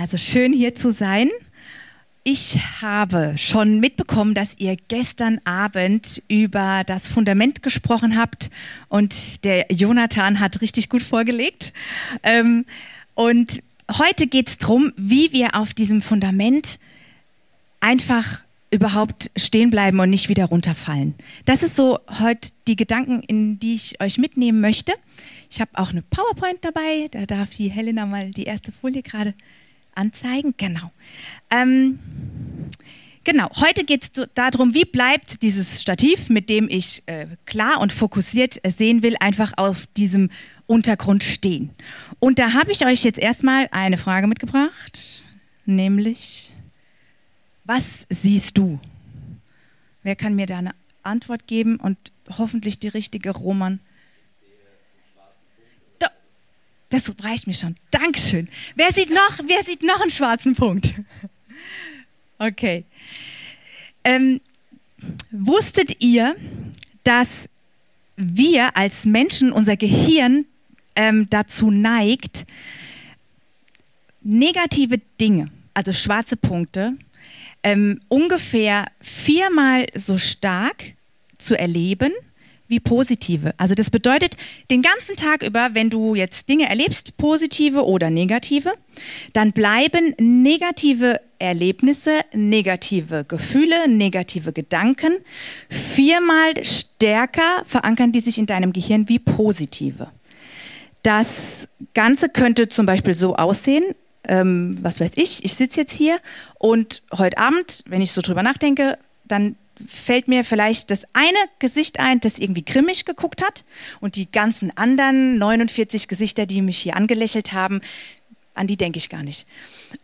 Also schön hier zu sein. Ich habe schon mitbekommen, dass ihr gestern Abend über das Fundament gesprochen habt und der Jonathan hat richtig gut vorgelegt. Ähm, und heute geht es darum, wie wir auf diesem Fundament einfach überhaupt stehen bleiben und nicht wieder runterfallen. Das ist so heute die Gedanken, in die ich euch mitnehmen möchte. Ich habe auch eine PowerPoint dabei, da darf die Helena mal die erste Folie gerade anzeigen. Genau. Ähm, genau, heute geht es darum, wie bleibt dieses Stativ, mit dem ich äh, klar und fokussiert sehen will, einfach auf diesem Untergrund stehen. Und da habe ich euch jetzt erstmal eine Frage mitgebracht, nämlich, was siehst du? Wer kann mir da eine Antwort geben und hoffentlich die richtige Roman? Das reicht mir schon. Dankeschön. Wer sieht noch, wer sieht noch einen schwarzen Punkt? Okay. Ähm, wusstet ihr, dass wir als Menschen, unser Gehirn ähm, dazu neigt, negative Dinge, also schwarze Punkte, ähm, ungefähr viermal so stark zu erleben wie positive. Also das bedeutet, den ganzen Tag über, wenn du jetzt Dinge erlebst, positive oder negative, dann bleiben negative Erlebnisse, negative Gefühle, negative Gedanken viermal stärker verankern die sich in deinem Gehirn wie positive. Das Ganze könnte zum Beispiel so aussehen, ähm, was weiß ich, ich sitze jetzt hier und heute Abend, wenn ich so drüber nachdenke, dann fällt mir vielleicht das eine Gesicht ein, das irgendwie grimmig geguckt hat und die ganzen anderen 49 Gesichter, die mich hier angelächelt haben, an die denke ich gar nicht.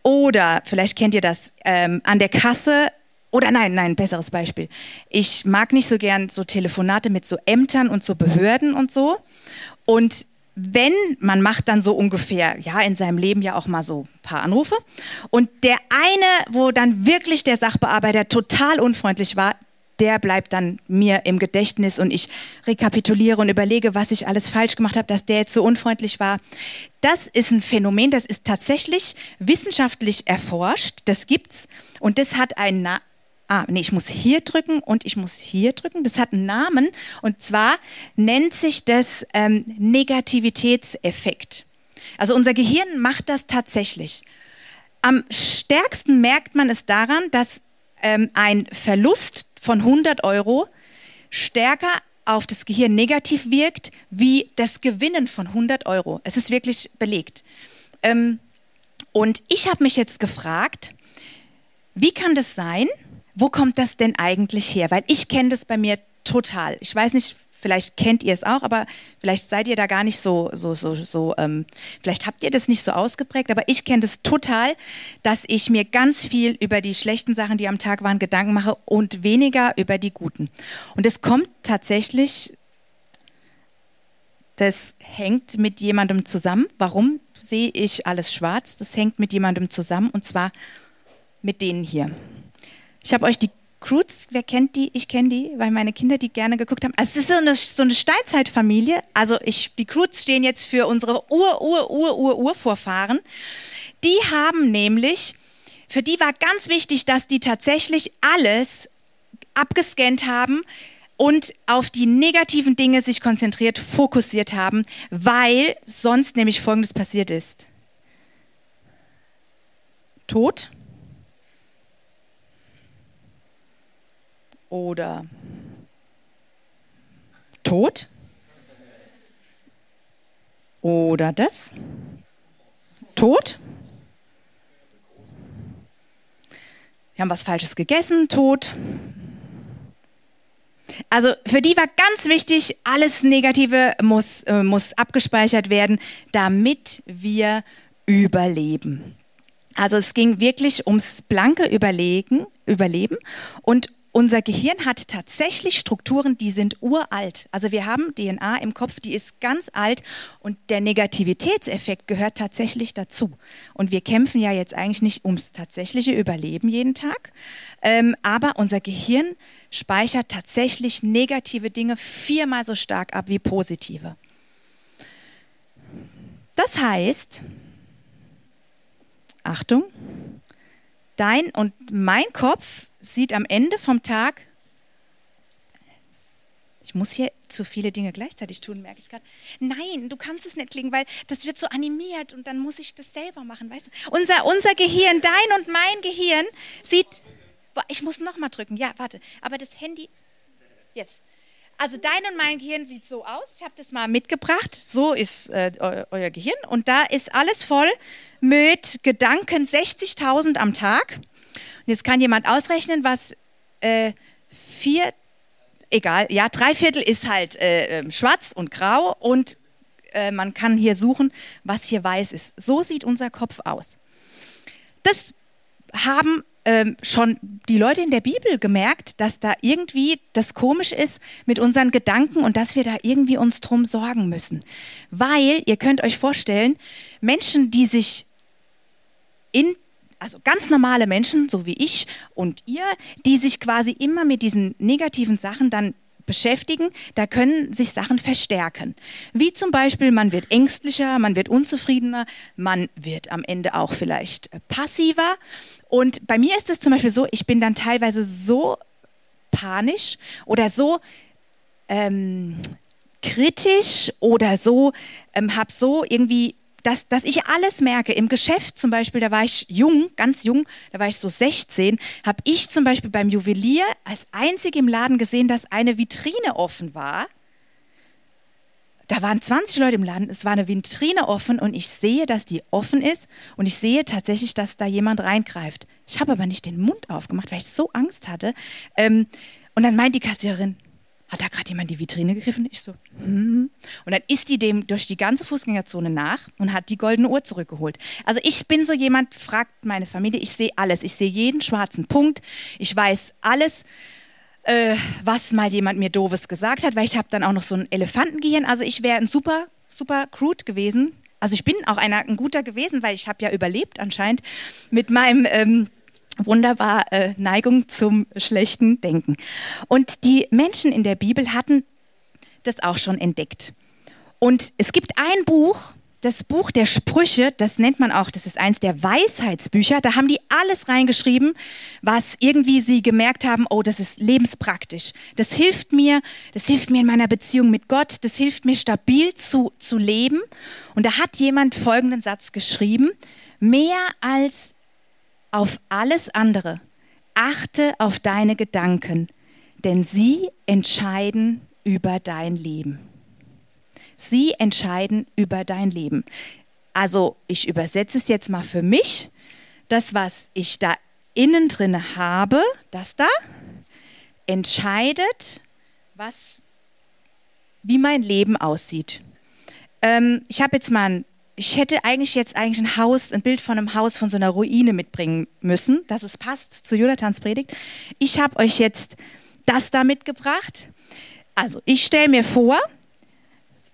Oder vielleicht kennt ihr das ähm, an der Kasse. Oder nein, nein, besseres Beispiel. Ich mag nicht so gern so Telefonate mit so Ämtern und so Behörden und so. Und wenn man macht dann so ungefähr, ja, in seinem Leben ja auch mal so ein paar Anrufe. Und der eine, wo dann wirklich der Sachbearbeiter total unfreundlich war, der bleibt dann mir im Gedächtnis und ich rekapituliere und überlege, was ich alles falsch gemacht habe, dass der jetzt so unfreundlich war. Das ist ein Phänomen, das ist tatsächlich wissenschaftlich erforscht, das gibt's und das hat einen Na Ah, nee, ich muss hier drücken und ich muss hier drücken. Das hat einen Namen und zwar nennt sich das ähm, Negativitätseffekt. Also unser Gehirn macht das tatsächlich. Am stärksten merkt man es daran, dass ähm, ein Verlust von 100 Euro stärker auf das Gehirn negativ wirkt wie das Gewinnen von 100 Euro. Es ist wirklich belegt. Ähm, und ich habe mich jetzt gefragt, wie kann das sein? Wo kommt das denn eigentlich her? Weil ich kenne das bei mir total. Ich weiß nicht, Vielleicht kennt ihr es auch, aber vielleicht seid ihr da gar nicht so, so, so, so ähm, vielleicht habt ihr das nicht so ausgeprägt, aber ich kenne das total, dass ich mir ganz viel über die schlechten Sachen, die am Tag waren, Gedanken mache und weniger über die guten. Und es kommt tatsächlich, das hängt mit jemandem zusammen. Warum sehe ich alles schwarz? Das hängt mit jemandem zusammen und zwar mit denen hier. Ich habe euch die Croods, wer kennt die? Ich kenne die, weil meine Kinder die gerne geguckt haben. Also es ist so eine, so eine Steinzeitfamilie. Also ich, die Croods stehen jetzt für unsere Ur, Ur, Ur, Ur, Urvorfahren. Die haben nämlich, für die war ganz wichtig, dass die tatsächlich alles abgescannt haben und auf die negativen Dinge sich konzentriert, fokussiert haben, weil sonst nämlich Folgendes passiert ist. Tod, oder Tod oder das Tod. Wir haben was Falsches gegessen, Tod. Also für die war ganz wichtig, alles Negative muss, äh, muss abgespeichert werden, damit wir überleben. Also es ging wirklich ums blanke Überlegen, Überleben und unser Gehirn hat tatsächlich Strukturen, die sind uralt. Also wir haben DNA im Kopf, die ist ganz alt und der Negativitätseffekt gehört tatsächlich dazu. Und wir kämpfen ja jetzt eigentlich nicht ums tatsächliche Überleben jeden Tag, ähm, aber unser Gehirn speichert tatsächlich negative Dinge viermal so stark ab wie positive. Das heißt, Achtung, dein und mein Kopf sieht am Ende vom Tag, ich muss hier zu viele Dinge gleichzeitig tun, merke ich gerade. Nein, du kannst es nicht klingen, weil das wird so animiert und dann muss ich das selber machen, weißt du? Unser, unser Gehirn, dein und mein Gehirn sieht, ich muss nochmal drücken, ja, warte, aber das Handy, jetzt. Also dein und mein Gehirn sieht so aus. Ich habe das mal mitgebracht. So ist äh, euer Gehirn. Und da ist alles voll mit Gedanken 60.000 am Tag. Und jetzt kann jemand ausrechnen, was äh, vier, egal, ja, drei Viertel ist halt äh, ähm, schwarz und grau. Und äh, man kann hier suchen, was hier weiß ist. So sieht unser Kopf aus. Das haben ähm, schon die Leute in der Bibel gemerkt, dass da irgendwie das komisch ist mit unseren Gedanken und dass wir da irgendwie uns drum sorgen müssen. Weil, ihr könnt euch vorstellen, Menschen, die sich in also ganz normale Menschen, so wie ich und ihr, die sich quasi immer mit diesen negativen Sachen dann beschäftigen, da können sich Sachen verstärken. Wie zum Beispiel, man wird ängstlicher, man wird unzufriedener, man wird am Ende auch vielleicht passiver. Und bei mir ist es zum Beispiel so, ich bin dann teilweise so panisch oder so ähm, kritisch oder so, ähm, habe so irgendwie dass, dass ich alles merke. Im Geschäft zum Beispiel, da war ich jung, ganz jung, da war ich so 16, habe ich zum Beispiel beim Juwelier als einzig im Laden gesehen, dass eine Vitrine offen war. Da waren 20 Leute im Laden, es war eine Vitrine offen und ich sehe, dass die offen ist und ich sehe tatsächlich, dass da jemand reingreift. Ich habe aber nicht den Mund aufgemacht, weil ich so Angst hatte. Ähm, und dann meint die Kassiererin, hat da gerade jemand die Vitrine gegriffen? Ich so, hm. Und dann ist die dem durch die ganze Fußgängerzone nach und hat die goldene Uhr zurückgeholt. Also ich bin so jemand, fragt meine Familie, ich sehe alles. Ich sehe jeden schwarzen Punkt. Ich weiß alles, äh, was mal jemand mir doofes gesagt hat, weil ich habe dann auch noch so ein Elefantengehirn. Also ich wäre ein super, super crude gewesen. Also ich bin auch einer, ein guter gewesen, weil ich habe ja überlebt anscheinend mit meinem... Ähm, wunderbar äh, Neigung zum schlechten Denken. Und die Menschen in der Bibel hatten das auch schon entdeckt. Und es gibt ein Buch, das Buch der Sprüche, das nennt man auch, das ist eins der Weisheitsbücher, da haben die alles reingeschrieben, was irgendwie sie gemerkt haben, oh, das ist lebenspraktisch. Das hilft mir, das hilft mir in meiner Beziehung mit Gott, das hilft mir stabil zu, zu leben. Und da hat jemand folgenden Satz geschrieben, mehr als auf alles andere. Achte auf deine Gedanken, denn sie entscheiden über dein Leben. Sie entscheiden über dein Leben. Also ich übersetze es jetzt mal für mich. Das, was ich da innen drin habe, das da, entscheidet, was, wie mein Leben aussieht. Ähm, ich habe jetzt mal ein ich hätte eigentlich jetzt eigentlich ein Haus, ein Bild von einem Haus von so einer Ruine mitbringen müssen, dass es passt zu Jonathans Predigt. Ich habe euch jetzt das da mitgebracht. Also ich stelle mir vor,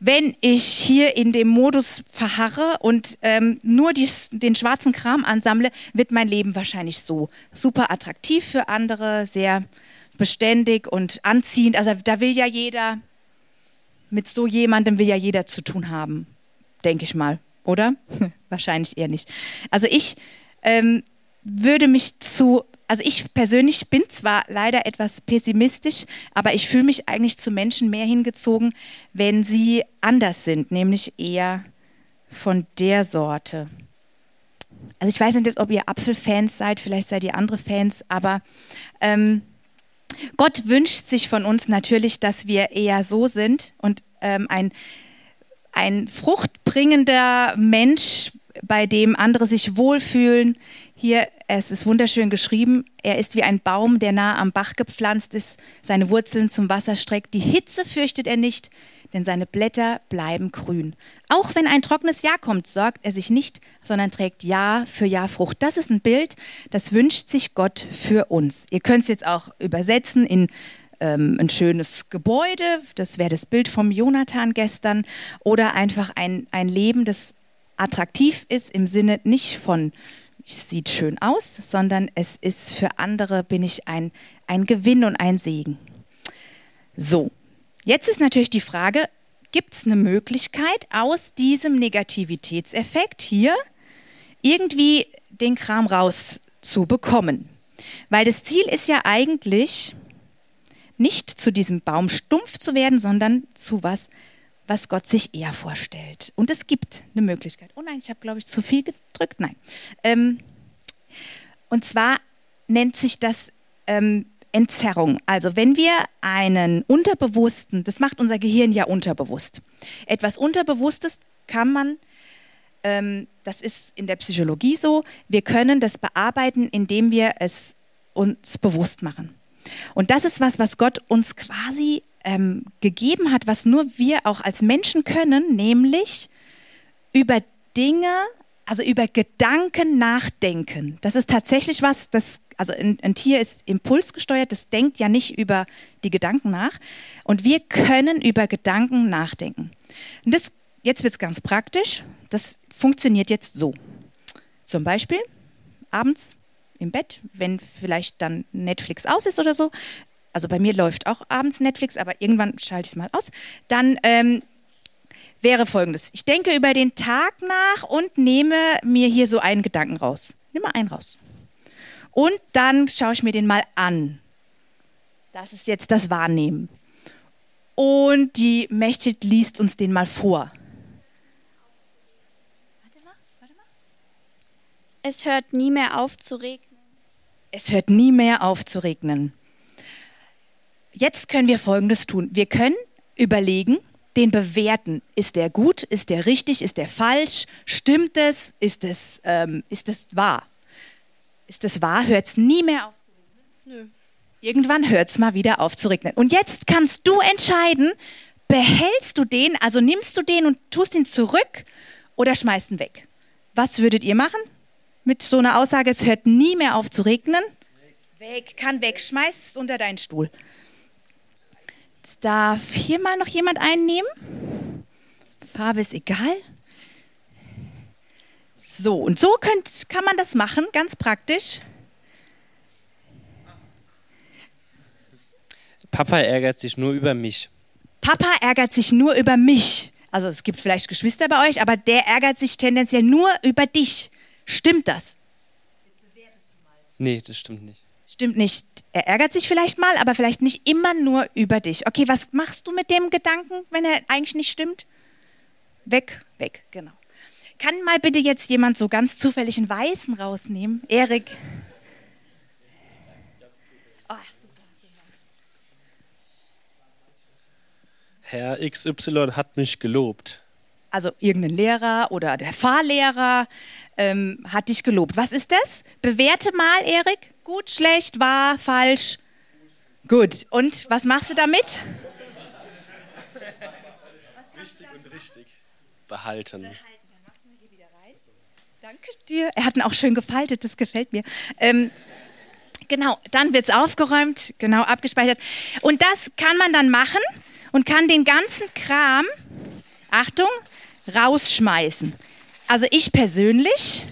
wenn ich hier in dem Modus verharre und ähm, nur die, den schwarzen Kram ansammle, wird mein Leben wahrscheinlich so super attraktiv für andere, sehr beständig und anziehend. Also da will ja jeder, mit so jemandem will ja jeder zu tun haben, denke ich mal oder? Wahrscheinlich eher nicht. Also ich ähm, würde mich zu, also ich persönlich bin zwar leider etwas pessimistisch, aber ich fühle mich eigentlich zu Menschen mehr hingezogen, wenn sie anders sind, nämlich eher von der Sorte. Also ich weiß nicht ob ihr Apfelfans seid, vielleicht seid ihr andere Fans, aber ähm, Gott wünscht sich von uns natürlich, dass wir eher so sind und ähm, ein ein fruchtbringender Mensch, bei dem andere sich wohlfühlen. Hier, es ist wunderschön geschrieben, er ist wie ein Baum, der nah am Bach gepflanzt ist, seine Wurzeln zum Wasser streckt. Die Hitze fürchtet er nicht, denn seine Blätter bleiben grün. Auch wenn ein trockenes Jahr kommt, sorgt er sich nicht, sondern trägt Jahr für Jahr Frucht. Das ist ein Bild, das wünscht sich Gott für uns. Ihr könnt es jetzt auch übersetzen in ähm, ein schönes Gebäude, das wäre das Bild vom Jonathan gestern, oder einfach ein, ein Leben, das attraktiv ist im Sinne nicht von es sieht schön aus, sondern es ist für andere, bin ich ein, ein Gewinn und ein Segen. So, jetzt ist natürlich die Frage, gibt es eine Möglichkeit aus diesem Negativitätseffekt hier irgendwie den Kram rauszubekommen. Weil das Ziel ist ja eigentlich nicht zu diesem Baum stumpf zu werden, sondern zu was, was Gott sich eher vorstellt. Und es gibt eine Möglichkeit. Oh nein, ich habe, glaube ich, zu viel gedrückt. Nein. Ähm, und zwar nennt sich das ähm, Entzerrung. Also wenn wir einen unterbewussten, das macht unser Gehirn ja unterbewusst. Etwas Unterbewusstes kann man, ähm, das ist in der Psychologie so, wir können das bearbeiten, indem wir es uns bewusst machen. Und das ist was, was Gott uns quasi ähm, gegeben hat, was nur wir auch als Menschen können, nämlich über Dinge also über Gedanken nachdenken. Das ist tatsächlich was, das, also ein, ein, Tier ist impulsgesteuert, das denkt ja nicht über die Gedanken nach. Und wir können über Gedanken nachdenken. Und das, jetzt wird es ganz praktisch. Das funktioniert jetzt so. Zum Beispiel abends im Bett, wenn vielleicht dann Netflix aus ist oder so. Also bei mir läuft auch abends Netflix, aber irgendwann schalte ich es mal aus. Dann ähm, wäre folgendes. Ich denke über den Tag nach und nehme mir hier so einen Gedanken raus. Nimm mal einen raus. Und dann schaue ich mir den mal an. Das ist jetzt das Wahrnehmen. Und die Mächtig liest uns den mal vor. Warte mal, warte mal. Es hört nie mehr auf zu regnen. Es hört nie mehr auf zu regnen. Jetzt können wir Folgendes tun. Wir können überlegen, den bewerten. Ist der gut? Ist der richtig? Ist der falsch? Stimmt es? Ist es, ähm, ist es wahr? Ist es wahr? Hört es nie mehr auf zu regnen? Nö. Irgendwann hört es mal wieder auf zu regnen. Und jetzt kannst du entscheiden, behältst du den, also nimmst du den und tust ihn zurück oder schmeißt ihn weg? Was würdet ihr machen mit so einer Aussage, es hört nie mehr auf zu regnen? Weg, kann weg, schmeiß es unter deinen Stuhl. Jetzt darf hier mal noch jemand einnehmen. Farbe ist egal. So, und so könnt, kann man das machen, ganz praktisch. Papa ärgert sich nur über mich. Papa ärgert sich nur über mich. Also es gibt vielleicht Geschwister bei euch, aber der ärgert sich tendenziell nur über dich. Stimmt das? Nee, das stimmt nicht. Stimmt nicht. Er ärgert sich vielleicht mal, aber vielleicht nicht immer nur über dich. Okay, was machst du mit dem Gedanken, wenn er eigentlich nicht stimmt? Weg, weg, genau. Kann mal bitte jetzt jemand so ganz zufällig einen Weißen rausnehmen? Erik. Oh, Herr XY hat mich gelobt. Also irgendein Lehrer oder der Fahrlehrer ähm, hat dich gelobt. Was ist das? Bewerte mal, Erik. Gut, schlecht, wahr, falsch. Gut. Und was machst du damit? Wichtig und richtig. Behalten. Danke dir. Er hat ihn auch schön gefaltet, das gefällt mir. Ähm, genau, dann wird es aufgeräumt, genau abgespeichert. Und das kann man dann machen und kann den ganzen Kram, Achtung, rausschmeißen. Also ich persönlich,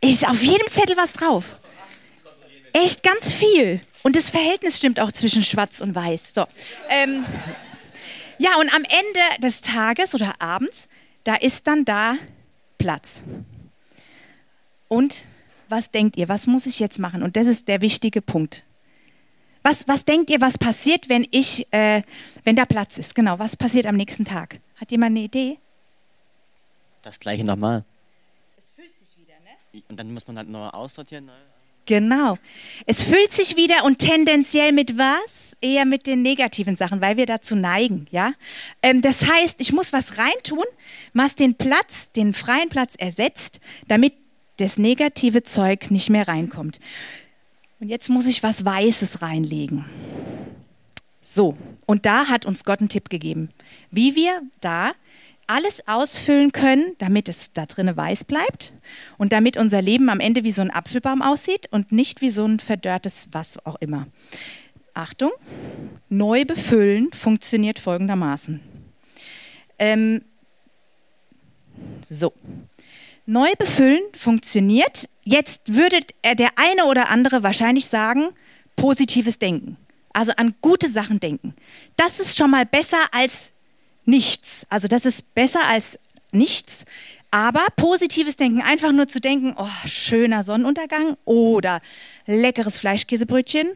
ist auf jedem Zettel was drauf. Echt ganz viel. Und das Verhältnis stimmt auch zwischen Schwarz und Weiß. So. Ähm, ja, und am Ende des Tages oder abends, da ist dann da Platz. Und was denkt ihr? Was muss ich jetzt machen? Und das ist der wichtige Punkt. Was, was denkt ihr, was passiert, wenn ich, äh, wenn da Platz ist? Genau, was passiert am nächsten Tag? Hat jemand eine Idee? Das gleiche nochmal. Es fühlt sich wieder, ne? Und dann muss man halt nur aussortieren. Ne? Genau. Es füllt sich wieder und tendenziell mit was? Eher mit den negativen Sachen, weil wir dazu neigen, ja. Ähm, das heißt, ich muss was reintun, was den Platz, den freien Platz ersetzt, damit das negative Zeug nicht mehr reinkommt. Und jetzt muss ich was Weißes reinlegen. So, und da hat uns Gott einen Tipp gegeben, wie wir da alles ausfüllen können, damit es da drinnen weiß bleibt und damit unser Leben am Ende wie so ein Apfelbaum aussieht und nicht wie so ein verdörrtes was auch immer. Achtung, neu befüllen funktioniert folgendermaßen. Ähm, so, neu befüllen funktioniert. Jetzt würde der eine oder andere wahrscheinlich sagen, positives Denken. Also an gute Sachen denken. Das ist schon mal besser als nichts. Also das ist besser als nichts. Aber positives Denken, einfach nur zu denken, oh, schöner Sonnenuntergang oder leckeres Fleischkäsebrötchen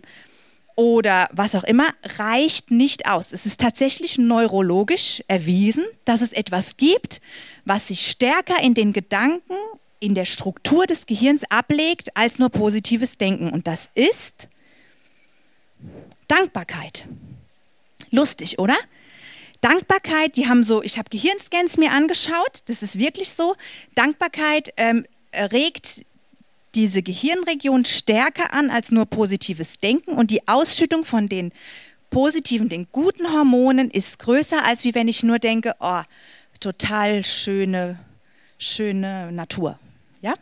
oder was auch immer, reicht nicht aus. Es ist tatsächlich neurologisch erwiesen, dass es etwas gibt, was sich stärker in den Gedanken, in der Struktur des Gehirns ablegt, als nur positives Denken. Und das ist Dankbarkeit. Lustig, oder? Dankbarkeit, die haben so, ich habe Gehirnscans mir angeschaut, das ist wirklich so. Dankbarkeit ähm, regt diese Gehirnregion stärker an als nur positives Denken und die Ausschüttung von den positiven, den guten Hormonen ist größer, als wie wenn ich nur denke, oh, total schöne, schöne Natur. Ja?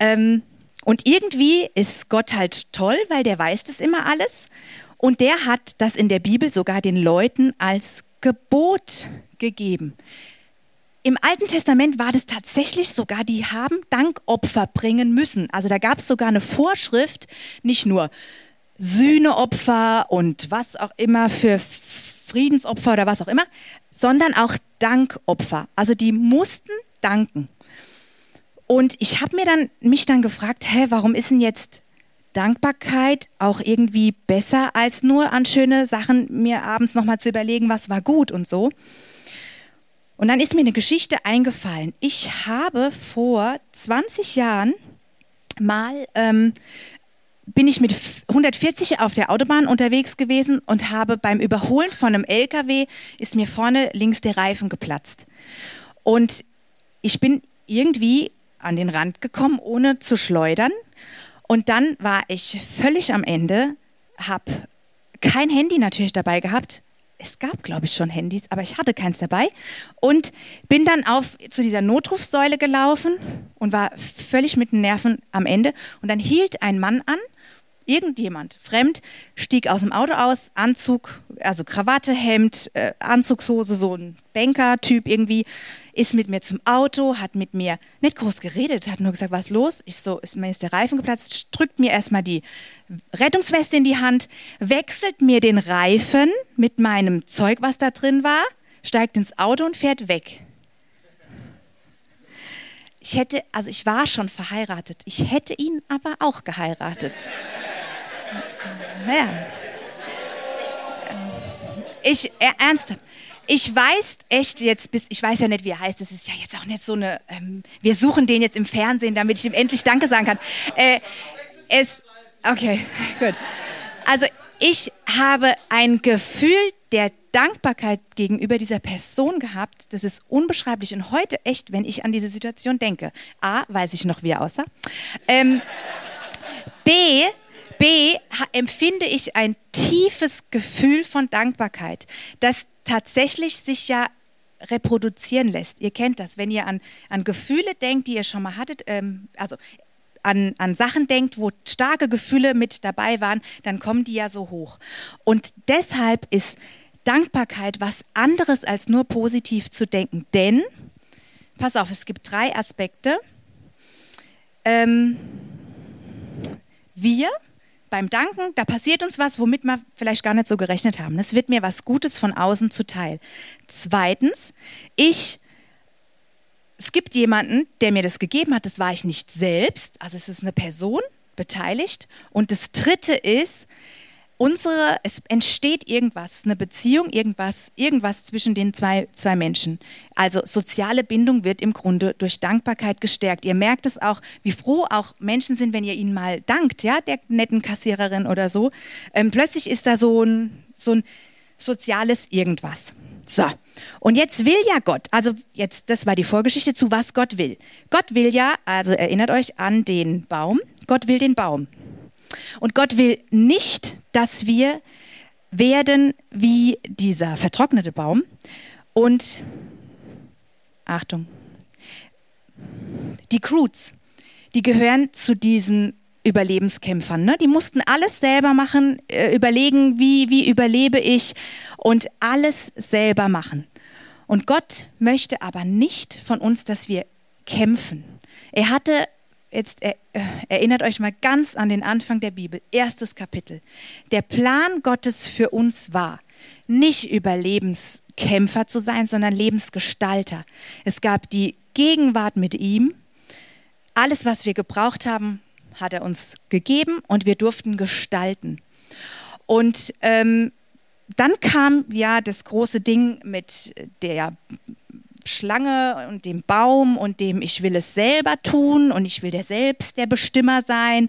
Ähm, und irgendwie ist Gott halt toll, weil der weiß das immer alles. Und der hat das in der Bibel sogar den Leuten als Gebot gegeben. Im Alten Testament war das tatsächlich sogar, die haben Dankopfer bringen müssen. Also da gab es sogar eine Vorschrift, nicht nur Sühneopfer und was auch immer für Friedensopfer oder was auch immer, sondern auch Dankopfer. Also die mussten danken. Und ich habe mir dann mich dann gefragt, hä, warum ist denn jetzt Dankbarkeit auch irgendwie besser als nur an schöne Sachen mir abends nochmal zu überlegen, was war gut und so. Und dann ist mir eine Geschichte eingefallen. Ich habe vor 20 Jahren mal, ähm, bin ich mit 140 auf der Autobahn unterwegs gewesen und habe beim Überholen von einem LKW, ist mir vorne links der Reifen geplatzt. Und ich bin irgendwie an den Rand gekommen, ohne zu schleudern und dann war ich völlig am Ende, habe kein Handy natürlich dabei gehabt. Es gab, glaube ich, schon Handys, aber ich hatte keins dabei. Und bin dann auf zu dieser Notrufsäule gelaufen und war völlig mit den Nerven am Ende. Und dann hielt ein Mann an, irgendjemand, fremd, stieg aus dem Auto aus, Anzug, also Krawatte, Hemd, äh, Anzugshose, so ein Banker-Typ irgendwie, ist mit mir zum Auto, hat mit mir nicht groß geredet, hat nur gesagt, was los? Ich so, ist mir ist der Reifen geplatzt, drückt mir erstmal die Rettungsweste in die Hand, wechselt mir den Reifen mit meinem Zeug, was da drin war, steigt ins Auto und fährt weg. Ich hätte, also ich war schon verheiratet, ich hätte ihn aber auch geheiratet. Naja. Ich, äh, ernsthaft ich weiß echt jetzt bis, ich weiß ja nicht, wie er heißt, das ist ja jetzt auch nicht so eine, ähm, wir suchen den jetzt im Fernsehen, damit ich ihm endlich Danke sagen kann. Äh, es, okay, gut. Also ich habe ein Gefühl der Dankbarkeit gegenüber dieser Person gehabt, das ist unbeschreiblich. Und heute echt, wenn ich an diese Situation denke, A, weiß ich noch, wie er aussah. Ähm, B, B, empfinde ich ein tiefes Gefühl von Dankbarkeit, dass tatsächlich sich ja reproduzieren lässt. Ihr kennt das, wenn ihr an, an Gefühle denkt, die ihr schon mal hattet, ähm, also an, an Sachen denkt, wo starke Gefühle mit dabei waren, dann kommen die ja so hoch. Und deshalb ist Dankbarkeit was anderes als nur positiv zu denken. Denn, pass auf, es gibt drei Aspekte. Ähm, wir beim Danken, da passiert uns was, womit wir vielleicht gar nicht so gerechnet haben. Es wird mir was Gutes von außen zuteil. Zweitens, ich, es gibt jemanden, der mir das gegeben hat, das war ich nicht selbst, also es ist eine Person beteiligt. Und das Dritte ist, unsere, es entsteht irgendwas, eine Beziehung, irgendwas, irgendwas zwischen den zwei, zwei Menschen. Also soziale Bindung wird im Grunde durch Dankbarkeit gestärkt. Ihr merkt es auch, wie froh auch Menschen sind, wenn ihr ihnen mal dankt, ja, der netten Kassiererin oder so. Ähm, plötzlich ist da so ein, so ein soziales Irgendwas. So, und jetzt will ja Gott, also jetzt, das war die Vorgeschichte zu, was Gott will. Gott will ja, also erinnert euch an den Baum, Gott will den Baum. Und Gott will nicht, dass wir werden wie dieser vertrocknete Baum. Und Achtung, die Crews, die gehören zu diesen Überlebenskämpfern. Ne? Die mussten alles selber machen, äh, überlegen, wie, wie überlebe ich und alles selber machen. Und Gott möchte aber nicht von uns, dass wir kämpfen. Er hatte Jetzt äh, erinnert euch mal ganz an den Anfang der Bibel, erstes Kapitel. Der Plan Gottes für uns war, nicht Überlebens Kämpfer zu sein, sondern Lebensgestalter. Es gab die Gegenwart mit ihm. Alles, was wir gebraucht haben, hat er uns gegeben und wir durften gestalten. Und ähm, dann kam ja das große Ding mit der Schlange und dem Baum und dem ich will es selber tun und ich will der selbst der Bestimmer sein.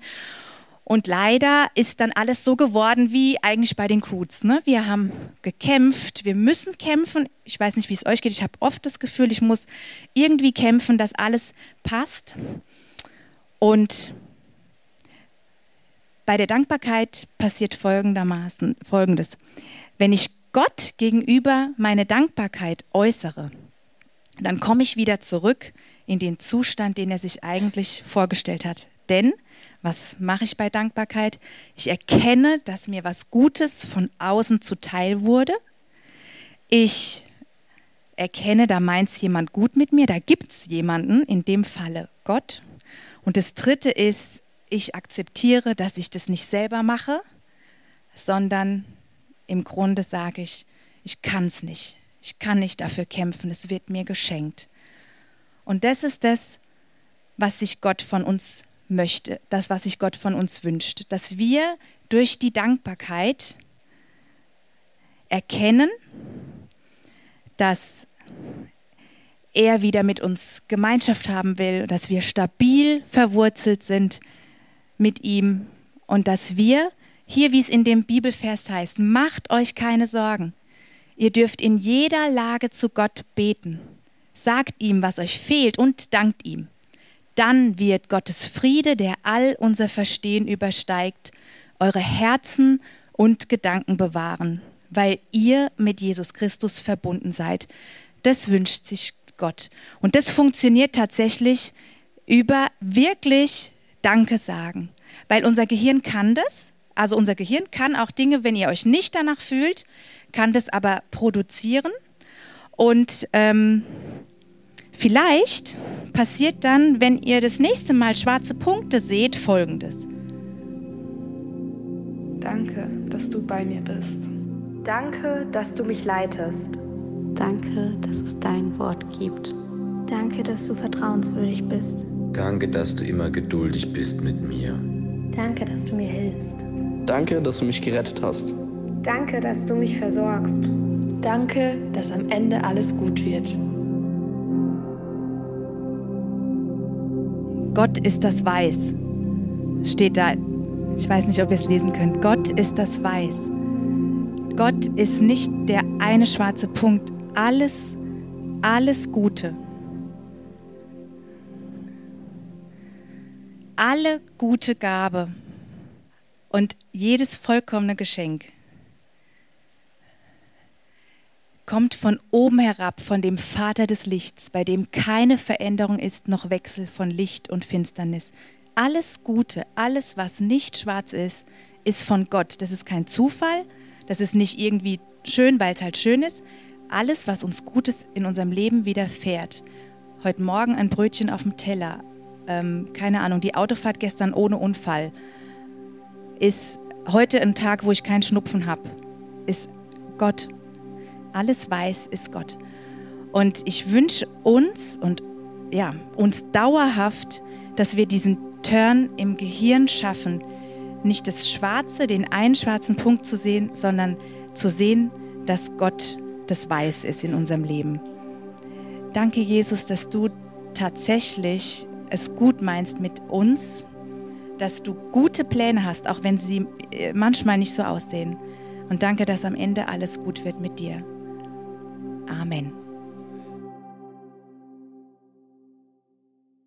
Und leider ist dann alles so geworden wie eigentlich bei den Croods. Ne? Wir haben gekämpft, wir müssen kämpfen. Ich weiß nicht, wie es euch geht. Ich habe oft das Gefühl, ich muss irgendwie kämpfen, dass alles passt. Und bei der Dankbarkeit passiert folgendermaßen Folgendes. Wenn ich Gott gegenüber meine Dankbarkeit äußere, dann komme ich wieder zurück in den Zustand, den er sich eigentlich vorgestellt hat. Denn was mache ich bei Dankbarkeit? Ich erkenne, dass mir was Gutes von außen zuteil wurde. Ich erkenne, da meint es jemand gut mit mir, da gibt es jemanden, in dem Falle Gott. Und das Dritte ist, ich akzeptiere, dass ich das nicht selber mache, sondern im Grunde sage ich, ich kann es nicht. Ich kann nicht dafür kämpfen, es wird mir geschenkt. Und das ist das, was sich Gott von uns möchte, das, was sich Gott von uns wünscht, dass wir durch die Dankbarkeit erkennen, dass er wieder mit uns Gemeinschaft haben will, dass wir stabil verwurzelt sind mit ihm und dass wir, hier wie es in dem Bibelvers heißt, macht euch keine Sorgen. Ihr dürft in jeder Lage zu Gott beten. Sagt ihm, was euch fehlt und dankt ihm. Dann wird Gottes Friede, der all unser Verstehen übersteigt, eure Herzen und Gedanken bewahren, weil ihr mit Jesus Christus verbunden seid. Das wünscht sich Gott. Und das funktioniert tatsächlich über wirklich Danke sagen, weil unser Gehirn kann das. Also unser Gehirn kann auch Dinge, wenn ihr euch nicht danach fühlt, kann das aber produzieren. Und ähm, vielleicht passiert dann, wenn ihr das nächste Mal schwarze Punkte seht, Folgendes. Danke, dass du bei mir bist. Danke, dass du mich leitest. Danke, dass es dein Wort gibt. Danke, dass du vertrauenswürdig bist. Danke, dass du immer geduldig bist mit mir. Danke, dass du mir hilfst. Danke, dass du mich gerettet hast. Danke, dass du mich versorgst. Danke, dass am Ende alles gut wird. Gott ist das Weiß. Steht da. Ich weiß nicht, ob ihr es lesen könnt. Gott ist das Weiß. Gott ist nicht der eine schwarze Punkt. Alles, alles Gute. Alle gute Gabe und jedes vollkommene Geschenk kommt von oben herab, von dem Vater des Lichts, bei dem keine Veränderung ist, noch Wechsel von Licht und Finsternis. Alles Gute, alles, was nicht schwarz ist, ist von Gott. Das ist kein Zufall, das ist nicht irgendwie schön, weil es halt schön ist. Alles, was uns Gutes in unserem Leben widerfährt. Heute Morgen ein Brötchen auf dem Teller, ähm, keine Ahnung, die Autofahrt gestern ohne Unfall, ist heute ein Tag, wo ich keinen Schnupfen habe, ist Gott alles weiß ist Gott. Und ich wünsche uns und ja, uns dauerhaft, dass wir diesen Turn im Gehirn schaffen, nicht das Schwarze, den einen schwarzen Punkt zu sehen, sondern zu sehen, dass Gott das Weiß ist in unserem Leben. Danke, Jesus, dass du tatsächlich es gut meinst mit uns, dass du gute Pläne hast, auch wenn sie äh, manchmal nicht so aussehen. Und danke, dass am Ende alles gut wird mit dir. Amen.